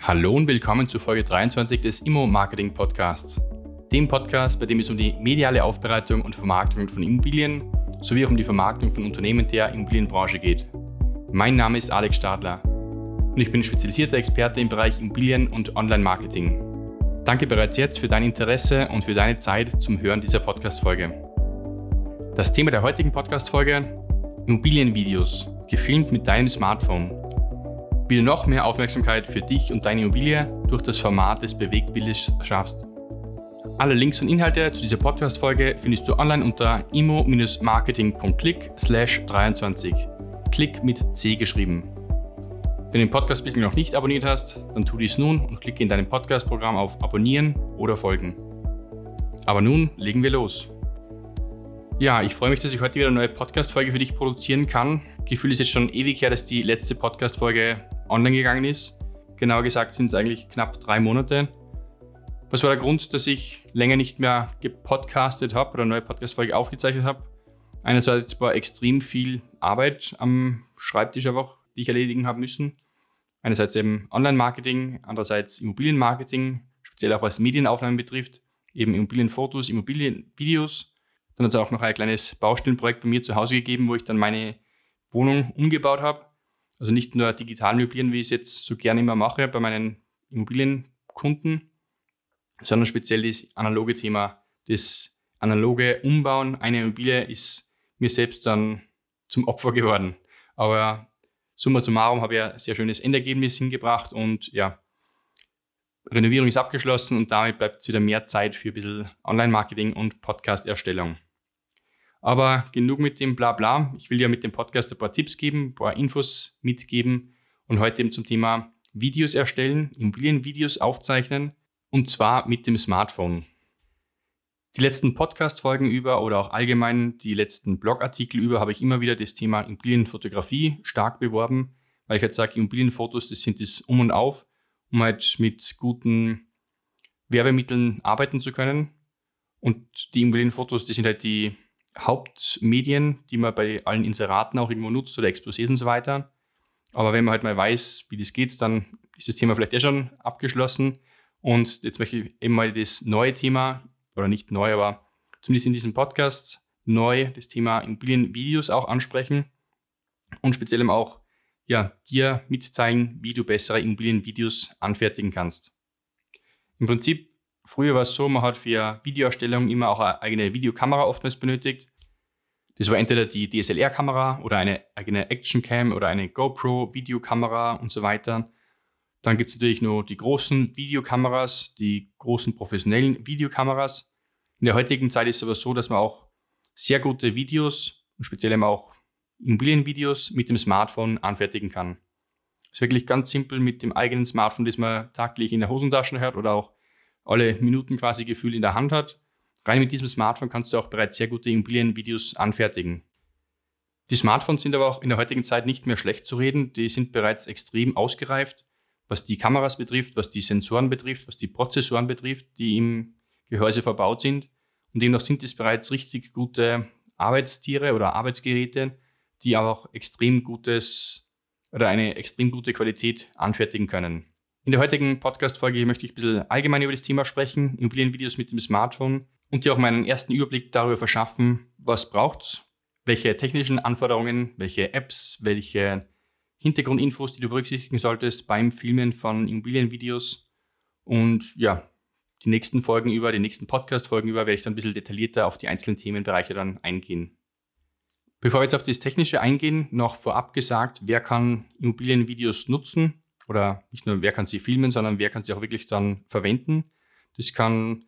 Hallo und willkommen zu Folge 23 des Immo Marketing Podcasts. Dem Podcast, bei dem es um die mediale Aufbereitung und Vermarktung von Immobilien sowie auch um die Vermarktung von Unternehmen der Immobilienbranche geht. Mein Name ist Alex Stadler und ich bin spezialisierter Experte im Bereich Immobilien und Online-Marketing. Danke bereits jetzt für dein Interesse und für deine Zeit zum Hören dieser Podcast-Folge. Das Thema der heutigen Podcast-Folge: Immobilienvideos, gefilmt mit deinem Smartphone. Wie du noch mehr Aufmerksamkeit für dich und deine Immobilie durch das Format des Bewegtbildes schaffst. Alle Links und Inhalte zu dieser Podcast-Folge findest du online unter immo-marketing.click 23. Klick mit C geschrieben. Wenn du den Podcast bislang noch nicht abonniert hast, dann tu dies nun und klicke in deinem Podcast-Programm auf Abonnieren oder Folgen. Aber nun legen wir los. Ja, ich freue mich, dass ich heute wieder eine neue Podcast-Folge für dich produzieren kann. Gefühl ist jetzt schon ewig her, dass die letzte Podcast-Folge online gegangen ist. Genauer gesagt sind es eigentlich knapp drei Monate. Was war der Grund, dass ich länger nicht mehr gepodcastet habe oder eine neue Podcast-Folge aufgezeichnet habe? Einerseits war extrem viel Arbeit am Schreibtisch einfach, die ich erledigen habe müssen. Einerseits eben Online-Marketing, andererseits Immobilienmarketing, speziell auch was Medienaufnahmen betrifft, eben Immobilienfotos, Immobilienvideos. Dann hat es auch noch ein kleines Baustellenprojekt bei mir zu Hause gegeben, wo ich dann meine Wohnung umgebaut habe. Also nicht nur digital möblieren, wie ich es jetzt so gerne immer mache bei meinen Immobilienkunden, sondern speziell das analoge Thema, das analoge Umbauen einer Immobilie ist mir selbst dann zum Opfer geworden. Aber summa summarum habe ich ein sehr schönes Endergebnis hingebracht und ja, Renovierung ist abgeschlossen und damit bleibt wieder mehr Zeit für ein bisschen Online-Marketing und Podcast-Erstellung. Aber genug mit dem Blabla. Ich will dir mit dem Podcast ein paar Tipps geben, ein paar Infos mitgeben und heute eben zum Thema Videos erstellen, Immobilienvideos aufzeichnen und zwar mit dem Smartphone. Die letzten Podcast-Folgen über oder auch allgemein die letzten Blogartikel über habe ich immer wieder das Thema Immobilienfotografie stark beworben, weil ich halt sage, Immobilienfotos, das sind das Um und Auf, um halt mit guten Werbemitteln arbeiten zu können. Und die Immobilienfotos, das sind halt die Hauptmedien, die man bei allen Inseraten auch irgendwo nutzt oder Exposés und so weiter. Aber wenn man halt mal weiß, wie das geht, dann ist das Thema vielleicht eh schon abgeschlossen. Und jetzt möchte ich eben mal das neue Thema, oder nicht neu, aber zumindest in diesem Podcast neu das Thema Immobilienvideos auch ansprechen und speziell eben auch ja, dir mitzeigen, wie du bessere Immobilienvideos anfertigen kannst. Im Prinzip Früher war es so, man hat für Videoerstellung immer auch eine eigene Videokamera oftmals benötigt. Das war entweder die DSLR-Kamera oder eine eigene Action-Cam oder eine GoPro-Videokamera und so weiter. Dann gibt es natürlich nur die großen Videokameras, die großen professionellen Videokameras. In der heutigen Zeit ist es aber so, dass man auch sehr gute Videos und speziell eben auch Immobilienvideos mit dem Smartphone anfertigen kann. Das ist wirklich ganz simpel mit dem eigenen Smartphone, das man tagtäglich in der Hosentasche hat oder auch alle Minuten quasi Gefühl in der Hand hat. Rein mit diesem Smartphone kannst du auch bereits sehr gute Immobilienvideos anfertigen. Die Smartphones sind aber auch in der heutigen Zeit nicht mehr schlecht zu reden. Die sind bereits extrem ausgereift, was die Kameras betrifft, was die Sensoren betrifft, was die Prozessoren betrifft, die im Gehäuse verbaut sind. Und demnach sind es bereits richtig gute Arbeitstiere oder Arbeitsgeräte, die auch extrem gutes oder eine extrem gute Qualität anfertigen können. In der heutigen Podcast-Folge möchte ich ein bisschen allgemein über das Thema sprechen, Immobilienvideos mit dem Smartphone und dir auch meinen ersten Überblick darüber verschaffen, was braucht es, welche technischen Anforderungen, welche Apps, welche Hintergrundinfos, die du berücksichtigen solltest beim Filmen von Immobilienvideos. Und ja, die nächsten Folgen über, die nächsten Podcast-Folgen über, werde ich dann ein bisschen detaillierter auf die einzelnen Themenbereiche dann eingehen. Bevor wir jetzt auf das Technische eingehen, noch vorab gesagt, wer kann Immobilienvideos nutzen oder nicht nur wer kann sie filmen, sondern wer kann sie auch wirklich dann verwenden. Das kann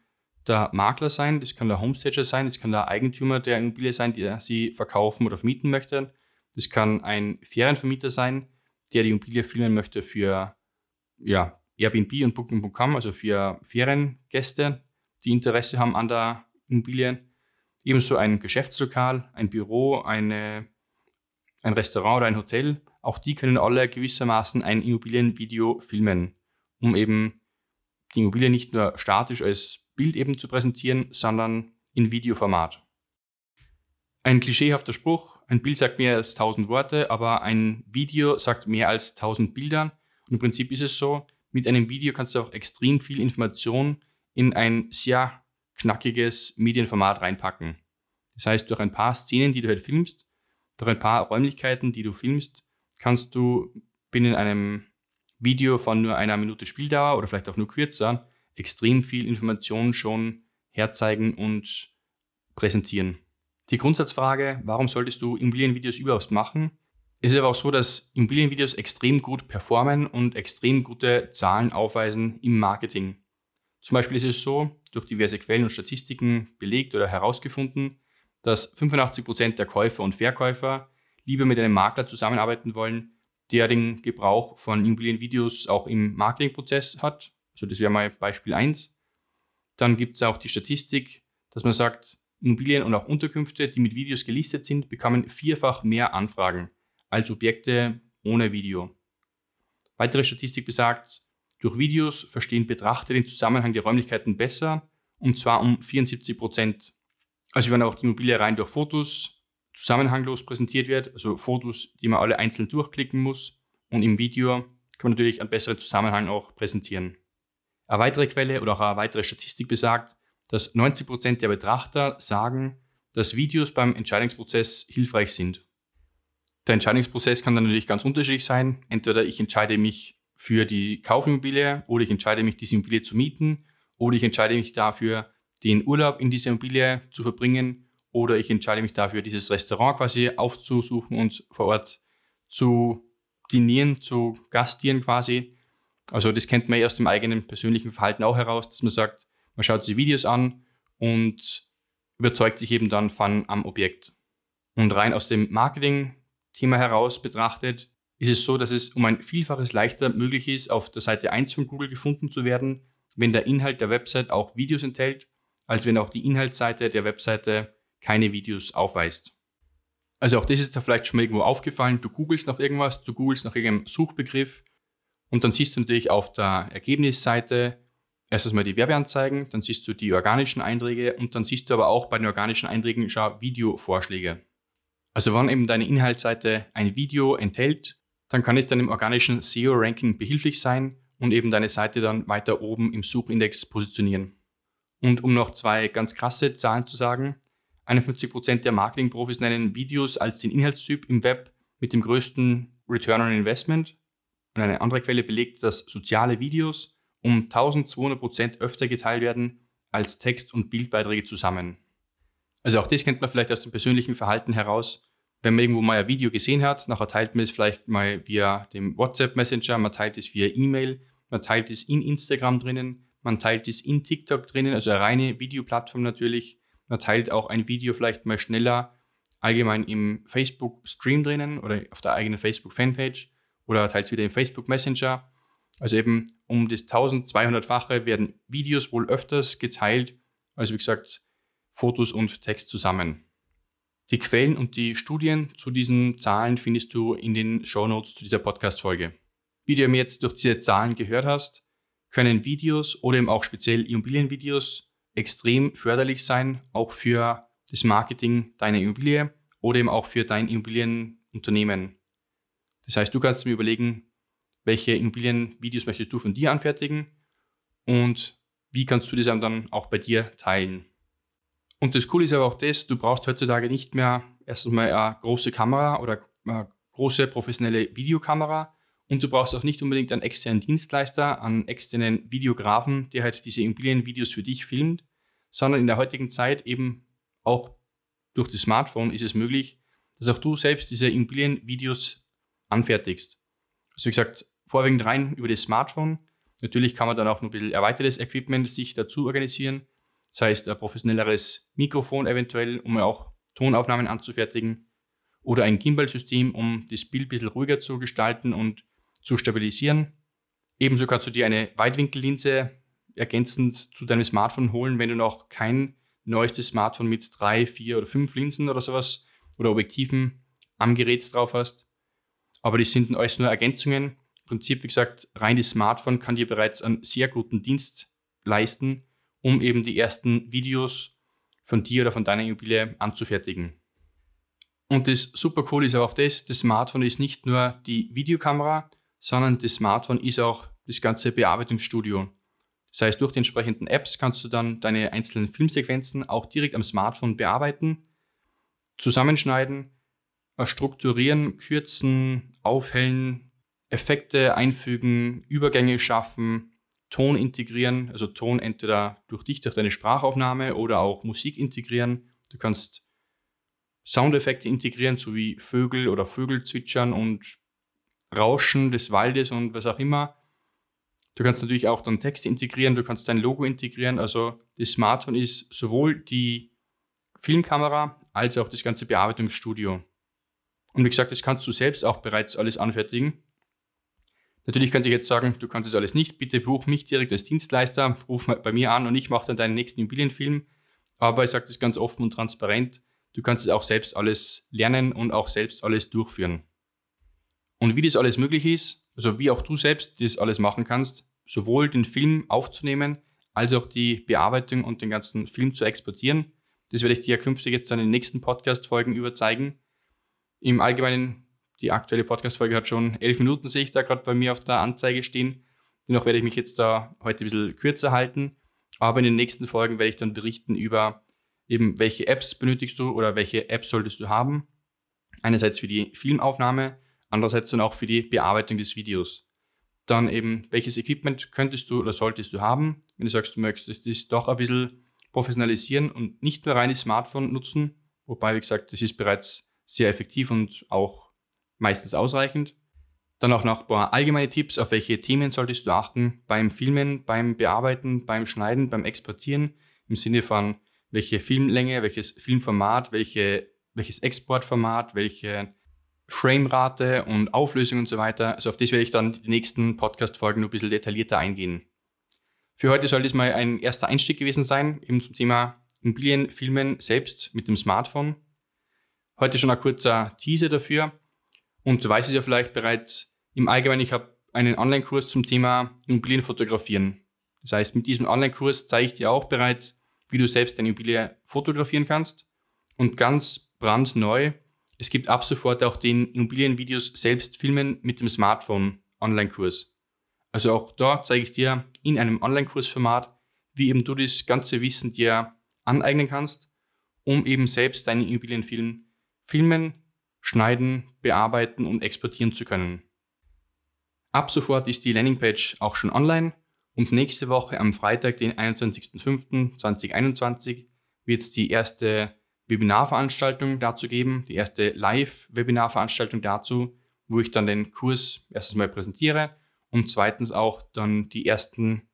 der Makler sein, das kann der Homestager sein, das kann der Eigentümer der Immobilie sein, der sie verkaufen oder vermieten möchte. Das kann ein Ferienvermieter sein, der die Immobilie filmen möchte für ja, Airbnb und Booking.com, also für Feriengäste, die Interesse haben an der Immobilie. Ebenso ein Geschäftslokal, ein Büro, eine, ein Restaurant oder ein Hotel auch die können alle gewissermaßen ein Immobilienvideo filmen, um eben die Immobilie nicht nur statisch als Bild eben zu präsentieren, sondern in Videoformat. Ein klischeehafter Spruch, ein Bild sagt mehr als 1000 Worte, aber ein Video sagt mehr als 1000 Bilder. Und im Prinzip ist es so, mit einem Video kannst du auch extrem viel Information in ein sehr knackiges Medienformat reinpacken. Das heißt, durch ein paar Szenen, die du halt filmst, durch ein paar Räumlichkeiten, die du filmst, kannst du binnen einem Video von nur einer Minute Spieldauer oder vielleicht auch nur kürzer extrem viel Information schon herzeigen und präsentieren. Die Grundsatzfrage, warum solltest du Immobilienvideos überhaupt machen? Es ist aber auch so, dass Immobilienvideos extrem gut performen und extrem gute Zahlen aufweisen im Marketing. Zum Beispiel ist es so, durch diverse Quellen und Statistiken belegt oder herausgefunden, dass 85% der Käufer und Verkäufer lieber mit einem Makler zusammenarbeiten wollen, der den Gebrauch von Immobilienvideos auch im Marketingprozess hat. Also das wäre mal Beispiel 1. Dann gibt es auch die Statistik, dass man sagt, Immobilien und auch Unterkünfte, die mit Videos gelistet sind, bekommen vierfach mehr Anfragen als Objekte ohne Video. Weitere Statistik besagt, durch Videos verstehen Betrachter den Zusammenhang der Räumlichkeiten besser und zwar um 74 Prozent. Also wenn auch die Immobilie rein durch Fotos zusammenhanglos präsentiert wird, also Fotos, die man alle einzeln durchklicken muss. Und im Video kann man natürlich einen besseren Zusammenhang auch präsentieren. Eine weitere Quelle oder auch eine weitere Statistik besagt, dass 90% der Betrachter sagen, dass Videos beim Entscheidungsprozess hilfreich sind. Der Entscheidungsprozess kann dann natürlich ganz unterschiedlich sein. Entweder ich entscheide mich für die Kaufimmobilie oder ich entscheide mich, diese Immobilie zu mieten oder ich entscheide mich dafür, den Urlaub in dieser Immobilie zu verbringen oder ich entscheide mich dafür, dieses Restaurant quasi aufzusuchen und vor Ort zu dinieren, zu gastieren quasi. Also das kennt man ja aus dem eigenen persönlichen Verhalten auch heraus, dass man sagt, man schaut sich Videos an und überzeugt sich eben dann von am Objekt. Und rein aus dem Marketing-Thema heraus betrachtet, ist es so, dass es um ein Vielfaches leichter möglich ist, auf der Seite 1 von Google gefunden zu werden, wenn der Inhalt der Website auch Videos enthält, als wenn auch die Inhaltsseite der Webseite keine Videos aufweist. Also auch das ist da vielleicht schon mal irgendwo aufgefallen. Du googelst nach irgendwas, du googelst nach irgendeinem Suchbegriff und dann siehst du natürlich auf der Ergebnisseite erstens mal die Werbeanzeigen, dann siehst du die organischen Einträge und dann siehst du aber auch bei den organischen Einträgen schon Videovorschläge. Also wenn eben deine Inhaltsseite ein Video enthält, dann kann es deinem organischen SEO-Ranking behilflich sein und eben deine Seite dann weiter oben im Suchindex positionieren. Und um noch zwei ganz krasse Zahlen zu sagen, 51% der Marketingprofis nennen Videos als den Inhaltstyp im Web mit dem größten Return on Investment. Und eine andere Quelle belegt, dass soziale Videos um 1200% öfter geteilt werden als Text- und Bildbeiträge zusammen. Also auch das kennt man vielleicht aus dem persönlichen Verhalten heraus. Wenn man irgendwo mal ein Video gesehen hat, nachher teilt man es vielleicht mal via dem WhatsApp Messenger, man teilt es via E-Mail, man teilt es in Instagram drinnen, man teilt es in TikTok drinnen, also eine reine Videoplattform natürlich. Man teilt auch ein Video vielleicht mal schneller allgemein im Facebook-Stream drinnen oder auf der eigenen Facebook-Fanpage oder teilt es wieder im Facebook Messenger. Also eben um das 1200-fache werden Videos wohl öfters geteilt, als wie gesagt Fotos und Text zusammen. Die Quellen und die Studien zu diesen Zahlen findest du in den Show Notes zu dieser Podcast-Folge. Wie du jetzt durch diese Zahlen gehört hast, können Videos oder eben auch speziell Immobilienvideos extrem förderlich sein, auch für das Marketing deiner Immobilie oder eben auch für dein Immobilienunternehmen. Das heißt, du kannst mir überlegen, welche Immobilienvideos möchtest du von dir anfertigen und wie kannst du das dann auch bei dir teilen. Und das Coole ist aber auch das, du brauchst heutzutage nicht mehr erstens mal eine große Kamera oder eine große professionelle Videokamera, und du brauchst auch nicht unbedingt einen externen Dienstleister, einen externen Videografen, der halt diese Immobilienvideos für dich filmt, sondern in der heutigen Zeit eben auch durch das Smartphone ist es möglich, dass auch du selbst diese Immobilienvideos anfertigst. Also wie gesagt, vorwiegend rein über das Smartphone. Natürlich kann man dann auch noch ein bisschen erweitertes Equipment sich dazu organisieren. Das heißt, ein professionelleres Mikrofon eventuell, um auch Tonaufnahmen anzufertigen. Oder ein Gimbal-System, um das Bild ein bisschen ruhiger zu gestalten und zu stabilisieren. Ebenso kannst du dir eine Weitwinkellinse ergänzend zu deinem Smartphone holen, wenn du noch kein neuestes Smartphone mit drei, vier oder fünf Linsen oder sowas oder Objektiven am Gerät drauf hast. Aber die sind alles nur Ergänzungen. Im Prinzip, wie gesagt, rein das Smartphone kann dir bereits einen sehr guten Dienst leisten, um eben die ersten Videos von dir oder von deiner Immobilie anzufertigen. Und das super cool ist aber auch das, das Smartphone ist nicht nur die Videokamera, sondern das Smartphone ist auch das ganze Bearbeitungsstudio. Das heißt, durch die entsprechenden Apps kannst du dann deine einzelnen Filmsequenzen auch direkt am Smartphone bearbeiten, zusammenschneiden, strukturieren, kürzen, aufhellen, Effekte einfügen, Übergänge schaffen, Ton integrieren, also Ton entweder durch dich, durch deine Sprachaufnahme oder auch Musik integrieren. Du kannst Soundeffekte integrieren, so wie Vögel oder Vögel zwitschern und Rauschen des Waldes und was auch immer. Du kannst natürlich auch dann Texte integrieren, du kannst dein Logo integrieren. Also das Smartphone ist sowohl die Filmkamera als auch das ganze Bearbeitungsstudio. Und wie gesagt, das kannst du selbst auch bereits alles anfertigen. Natürlich könnte ich jetzt sagen, du kannst es alles nicht, bitte buch mich direkt als Dienstleister, ruf bei mir an und ich mache dann deinen nächsten Immobilienfilm. Aber ich sage das ganz offen und transparent, du kannst es auch selbst alles lernen und auch selbst alles durchführen. Und wie das alles möglich ist, also wie auch du selbst das alles machen kannst, sowohl den Film aufzunehmen, als auch die Bearbeitung und den ganzen Film zu exportieren, das werde ich dir künftig jetzt in den nächsten Podcast-Folgen überzeigen. Im Allgemeinen, die aktuelle Podcast-Folge hat schon elf Minuten, sehe ich da gerade bei mir auf der Anzeige stehen. Dennoch werde ich mich jetzt da heute ein bisschen kürzer halten. Aber in den nächsten Folgen werde ich dann berichten über eben, welche Apps benötigst du oder welche Apps solltest du haben. Einerseits für die Filmaufnahme, andererseits dann auch für die Bearbeitung des Videos. Dann eben, welches Equipment könntest du oder solltest du haben, wenn du sagst, du möchtest das doch ein bisschen professionalisieren und nicht nur reines Smartphone nutzen. Wobei, wie gesagt, das ist bereits sehr effektiv und auch meistens ausreichend. Dann auch noch ein paar allgemeine Tipps, auf welche Themen solltest du achten beim Filmen, beim Bearbeiten, beim Schneiden, beim Exportieren, im Sinne von welche Filmlänge, welches Filmformat, welche, welches Exportformat, welche Framerate und Auflösung und so weiter. Also auf das werde ich dann die nächsten Podcast-Folgen noch ein bisschen detaillierter eingehen. Für heute soll das mal ein erster Einstieg gewesen sein, eben zum Thema Immobilienfilmen selbst mit dem Smartphone. Heute schon ein kurzer Teaser dafür. Und du weißt es ja vielleicht bereits, im Allgemeinen, ich habe einen Online-Kurs zum Thema Immobilienfotografieren. Das heißt, mit diesem Online-Kurs zeige ich dir auch bereits, wie du selbst deine Immobilie fotografieren kannst. Und ganz brandneu, es gibt ab sofort auch den Immobilienvideos selbst filmen mit dem Smartphone Online-Kurs. Also auch da zeige ich dir in einem Online-Kursformat, wie eben du das ganze Wissen dir aneignen kannst, um eben selbst deinen Immobilienfilm filmen, schneiden, bearbeiten und exportieren zu können. Ab sofort ist die Landingpage auch schon online und nächste Woche am Freitag, den 21.05.2021, wird die erste Webinarveranstaltung dazu geben, die erste Live-Webinarveranstaltung dazu, wo ich dann den Kurs erstens mal präsentiere und zweitens auch dann die ersten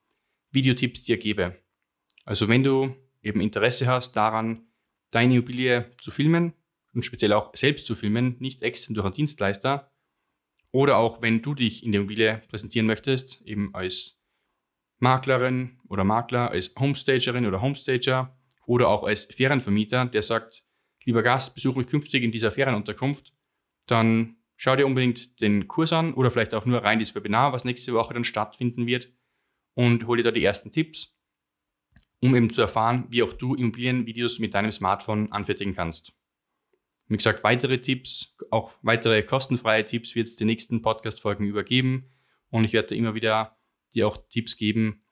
Videotipps dir gebe. Also wenn du eben Interesse hast daran, deine Immobilie zu filmen, und speziell auch selbst zu filmen, nicht extern durch einen Dienstleister. Oder auch wenn du dich in der Immobilie präsentieren möchtest, eben als Maklerin oder Makler, als Homestagerin oder Homestager oder auch als Ferienvermieter, der sagt, lieber Gast, besuche mich künftig in dieser Ferienunterkunft, dann schau dir unbedingt den Kurs an oder vielleicht auch nur rein das Webinar, was nächste Woche dann stattfinden wird und hol dir da die ersten Tipps, um eben zu erfahren, wie auch du Immobilienvideos mit deinem Smartphone anfertigen kannst. Wie gesagt, weitere Tipps, auch weitere kostenfreie Tipps wird es die nächsten Podcast-Folgen übergeben. Und ich werde immer wieder dir auch Tipps geben,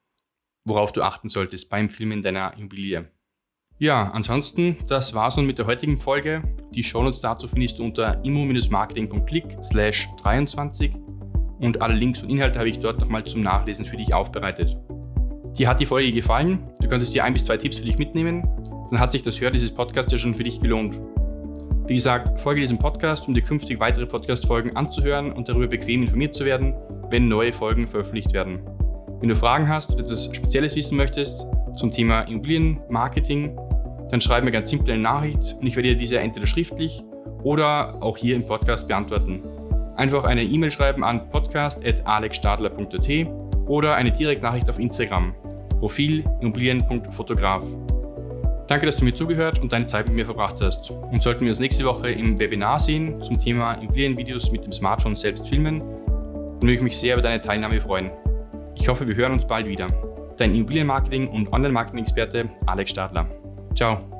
worauf du achten solltest beim Filmen deiner Immobilie. Ja, ansonsten, das war's nun mit der heutigen Folge. Die Shownotes dazu findest du unter immo-marketing.click slash 23 und alle Links und Inhalte habe ich dort nochmal zum Nachlesen für dich aufbereitet. Dir hat die Folge gefallen, du könntest dir ein bis zwei Tipps für dich mitnehmen, dann hat sich das Hören dieses Podcasts ja schon für dich gelohnt. Wie gesagt, folge diesem Podcast, um dir künftig weitere Podcast-Folgen anzuhören und darüber bequem informiert zu werden, wenn neue Folgen veröffentlicht werden. Wenn du Fragen hast oder etwas Spezielles wissen möchtest zum Thema Immobilienmarketing, dann schreib mir ganz simple eine Nachricht und ich werde dir diese entweder schriftlich oder auch hier im Podcast beantworten. Einfach eine E-Mail schreiben an podcast.alexstadler.at oder eine Direktnachricht auf Instagram. Profil immobilien.fotograf. Danke, dass du mir zugehört und deine Zeit mit mir verbracht hast. Und sollten wir uns nächste Woche im Webinar sehen zum Thema Immobilienvideos mit dem Smartphone selbst filmen, dann würde ich mich sehr über deine Teilnahme freuen. Ich hoffe, wir hören uns bald wieder. Dein Immobilienmarketing und Online-Marketing-Experte Alex Stadler. Ciao.